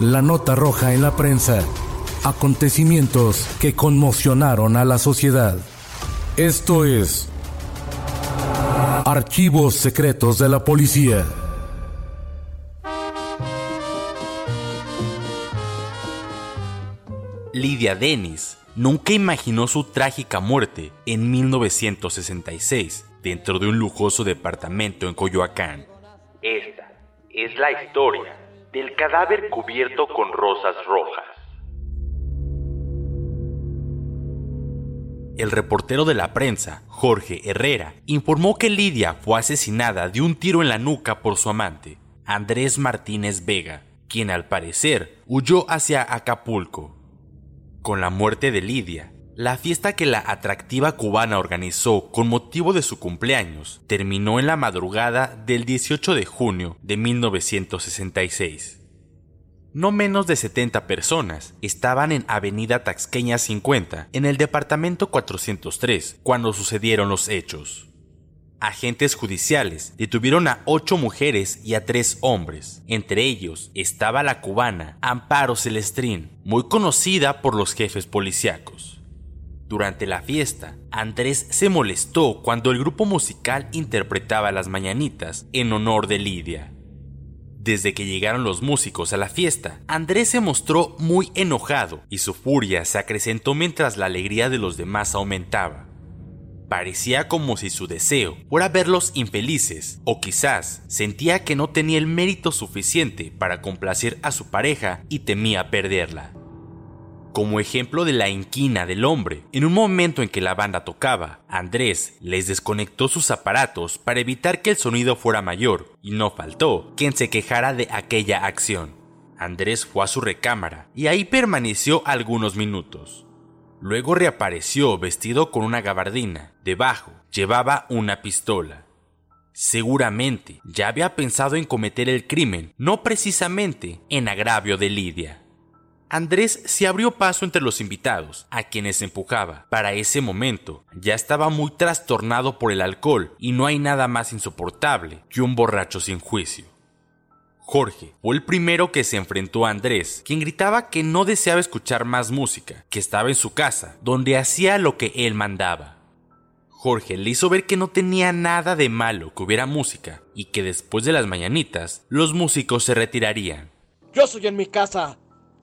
La nota roja en la prensa. Acontecimientos que conmocionaron a la sociedad. Esto es Archivos Secretos de la Policía. Lidia Dennis nunca imaginó su trágica muerte en 1966 dentro de un lujoso departamento en Coyoacán. Esta es la historia del cadáver cubierto con rosas rojas. El reportero de la prensa, Jorge Herrera, informó que Lidia fue asesinada de un tiro en la nuca por su amante, Andrés Martínez Vega, quien al parecer huyó hacia Acapulco. Con la muerte de Lidia, la fiesta que la atractiva cubana organizó con motivo de su cumpleaños terminó en la madrugada del 18 de junio de 1966. No menos de 70 personas estaban en Avenida Taxqueña 50, en el departamento 403, cuando sucedieron los hechos. Agentes judiciales detuvieron a ocho mujeres y a tres hombres. Entre ellos estaba la cubana Amparo Celestrín, muy conocida por los jefes policíacos. Durante la fiesta, Andrés se molestó cuando el grupo musical interpretaba las mañanitas en honor de Lidia. Desde que llegaron los músicos a la fiesta, Andrés se mostró muy enojado y su furia se acrecentó mientras la alegría de los demás aumentaba. Parecía como si su deseo fuera verlos infelices, o quizás sentía que no tenía el mérito suficiente para complacer a su pareja y temía perderla como ejemplo de la inquina del hombre. En un momento en que la banda tocaba, Andrés les desconectó sus aparatos para evitar que el sonido fuera mayor, y no faltó quien se quejara de aquella acción. Andrés fue a su recámara y ahí permaneció algunos minutos. Luego reapareció vestido con una gabardina. Debajo llevaba una pistola. Seguramente ya había pensado en cometer el crimen, no precisamente en agravio de Lidia. Andrés se abrió paso entre los invitados, a quienes empujaba. Para ese momento, ya estaba muy trastornado por el alcohol y no hay nada más insoportable que un borracho sin juicio. Jorge fue el primero que se enfrentó a Andrés, quien gritaba que no deseaba escuchar más música, que estaba en su casa, donde hacía lo que él mandaba. Jorge le hizo ver que no tenía nada de malo que hubiera música y que después de las mañanitas los músicos se retirarían. Yo soy en mi casa,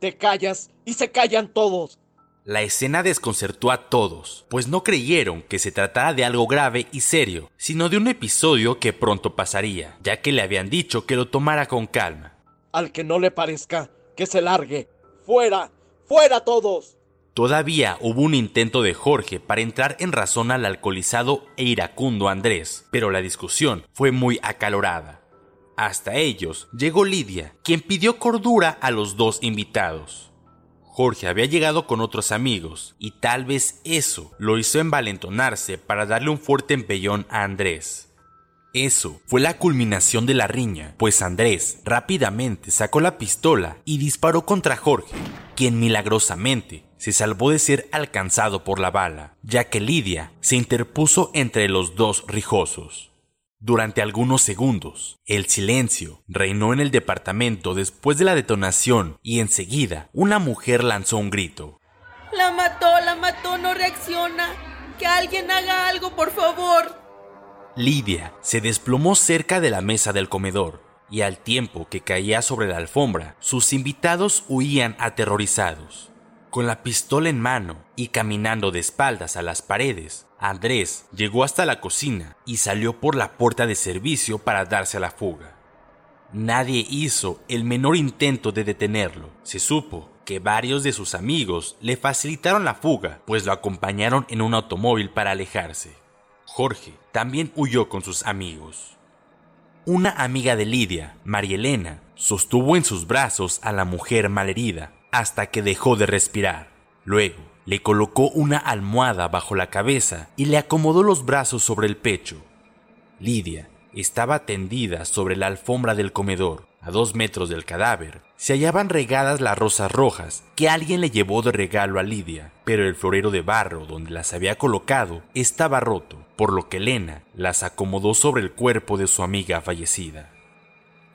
te callas y se callan todos. La escena desconcertó a todos, pues no creyeron que se tratara de algo grave y serio, sino de un episodio que pronto pasaría, ya que le habían dicho que lo tomara con calma. Al que no le parezca, que se largue. Fuera, fuera todos. Todavía hubo un intento de Jorge para entrar en razón al alcoholizado e iracundo Andrés, pero la discusión fue muy acalorada. Hasta ellos llegó Lidia, quien pidió cordura a los dos invitados. Jorge había llegado con otros amigos, y tal vez eso lo hizo envalentonarse para darle un fuerte empellón a Andrés. Eso fue la culminación de la riña, pues Andrés rápidamente sacó la pistola y disparó contra Jorge, quien milagrosamente se salvó de ser alcanzado por la bala, ya que Lidia se interpuso entre los dos rijosos. Durante algunos segundos, el silencio reinó en el departamento después de la detonación y enseguida una mujer lanzó un grito. La mató, la mató, no reacciona. Que alguien haga algo, por favor. Lidia se desplomó cerca de la mesa del comedor y al tiempo que caía sobre la alfombra, sus invitados huían aterrorizados. Con la pistola en mano y caminando de espaldas a las paredes, Andrés llegó hasta la cocina y salió por la puerta de servicio para darse a la fuga. Nadie hizo el menor intento de detenerlo. Se supo que varios de sus amigos le facilitaron la fuga, pues lo acompañaron en un automóvil para alejarse. Jorge también huyó con sus amigos. Una amiga de Lidia, María Elena, sostuvo en sus brazos a la mujer malherida hasta que dejó de respirar. Luego, le colocó una almohada bajo la cabeza y le acomodó los brazos sobre el pecho. Lidia estaba tendida sobre la alfombra del comedor. A dos metros del cadáver se hallaban regadas las rosas rojas que alguien le llevó de regalo a Lidia, pero el florero de barro donde las había colocado estaba roto, por lo que Elena las acomodó sobre el cuerpo de su amiga fallecida.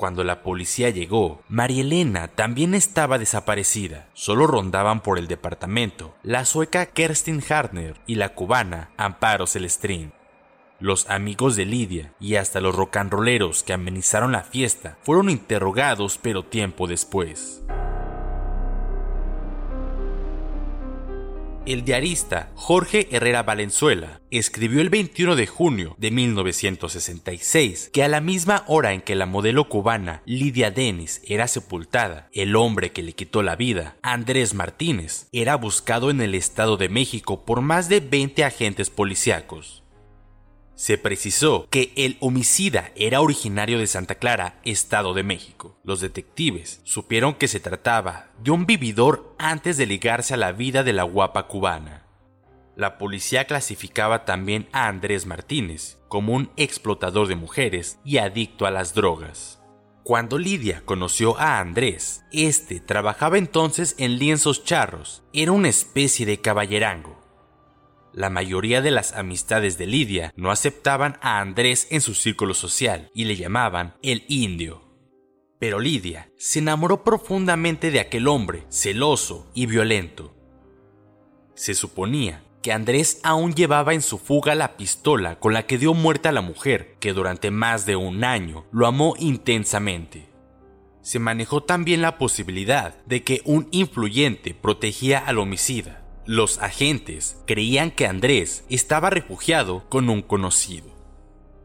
Cuando la policía llegó, María Elena también estaba desaparecida. Solo rondaban por el departamento la sueca Kerstin Hartner y la cubana Amparo Celestrín. Los amigos de Lidia y hasta los rocanroleros que amenizaron la fiesta fueron interrogados pero tiempo después. El diarista Jorge Herrera Valenzuela escribió el 21 de junio de 1966 que a la misma hora en que la modelo cubana Lidia Denis era sepultada, el hombre que le quitó la vida, Andrés Martínez, era buscado en el Estado de México por más de 20 agentes policíacos. Se precisó que el homicida era originario de Santa Clara, Estado de México. Los detectives supieron que se trataba de un vividor antes de ligarse a la vida de la guapa cubana. La policía clasificaba también a Andrés Martínez como un explotador de mujeres y adicto a las drogas. Cuando Lidia conoció a Andrés, este trabajaba entonces en lienzos charros, era una especie de caballerango la mayoría de las amistades de Lidia no aceptaban a Andrés en su círculo social y le llamaban el indio. Pero Lidia se enamoró profundamente de aquel hombre, celoso y violento. Se suponía que Andrés aún llevaba en su fuga la pistola con la que dio muerte a la mujer, que durante más de un año lo amó intensamente. Se manejó también la posibilidad de que un influyente protegía al homicida, los agentes creían que Andrés estaba refugiado con un conocido.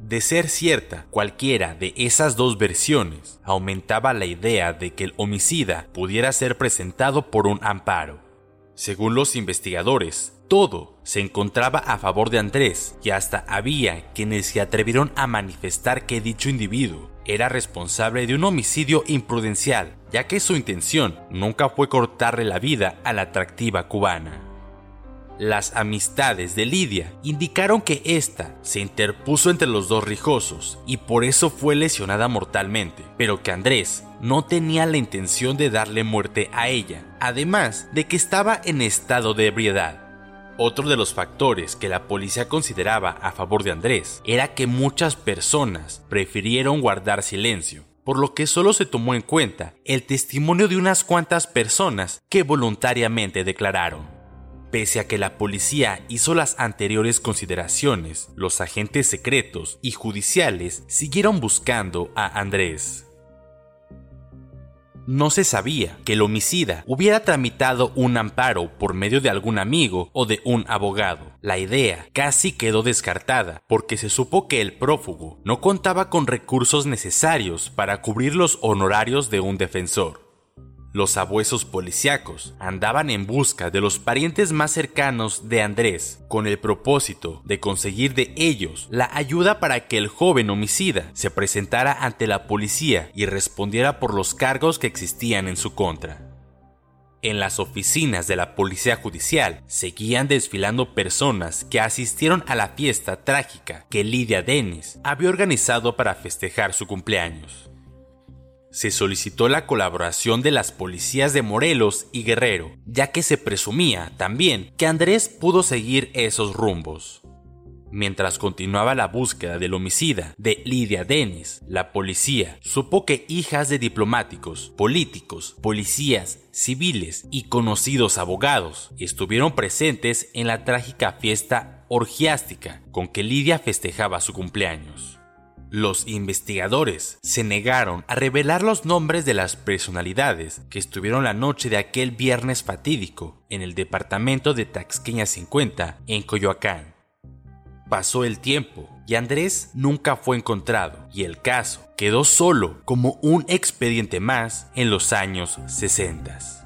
De ser cierta cualquiera de esas dos versiones, aumentaba la idea de que el homicida pudiera ser presentado por un amparo. Según los investigadores, todo se encontraba a favor de Andrés y hasta había quienes se atrevieron a manifestar que dicho individuo era responsable de un homicidio imprudencial, ya que su intención nunca fue cortarle la vida a la atractiva cubana. Las amistades de Lidia indicaron que ésta se interpuso entre los dos rijosos y por eso fue lesionada mortalmente, pero que Andrés no tenía la intención de darle muerte a ella, además de que estaba en estado de ebriedad. Otro de los factores que la policía consideraba a favor de Andrés era que muchas personas prefirieron guardar silencio, por lo que solo se tomó en cuenta el testimonio de unas cuantas personas que voluntariamente declararon. Pese a que la policía hizo las anteriores consideraciones, los agentes secretos y judiciales siguieron buscando a Andrés. No se sabía que el homicida hubiera tramitado un amparo por medio de algún amigo o de un abogado. La idea casi quedó descartada porque se supo que el prófugo no contaba con recursos necesarios para cubrir los honorarios de un defensor. Los abuesos policíacos andaban en busca de los parientes más cercanos de Andrés, con el propósito de conseguir de ellos la ayuda para que el joven homicida se presentara ante la policía y respondiera por los cargos que existían en su contra. En las oficinas de la Policía Judicial seguían desfilando personas que asistieron a la fiesta trágica que Lidia Dennis había organizado para festejar su cumpleaños se solicitó la colaboración de las policías de Morelos y Guerrero, ya que se presumía también que Andrés pudo seguir esos rumbos. Mientras continuaba la búsqueda del homicida de Lidia Dennis, la policía supo que hijas de diplomáticos, políticos, policías, civiles y conocidos abogados estuvieron presentes en la trágica fiesta orgiástica con que Lidia festejaba su cumpleaños. Los investigadores se negaron a revelar los nombres de las personalidades que estuvieron la noche de aquel viernes fatídico en el departamento de Taxqueña 50 en Coyoacán. Pasó el tiempo y Andrés nunca fue encontrado y el caso quedó solo como un expediente más en los años 60.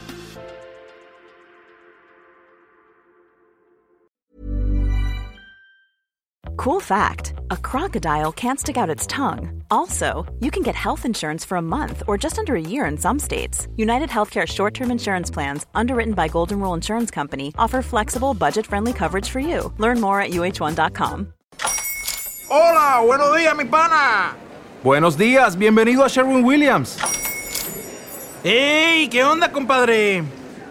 Cool fact a crocodile can't stick out its tongue. Also, you can get health insurance for a month or just under a year in some states. United Healthcare short term insurance plans, underwritten by Golden Rule Insurance Company, offer flexible, budget friendly coverage for you. Learn more at uh1.com. Hola, buenos días, mi pana. Buenos días, bienvenido a Sherwin Williams. ¡Ey! ¿Qué onda, compadre?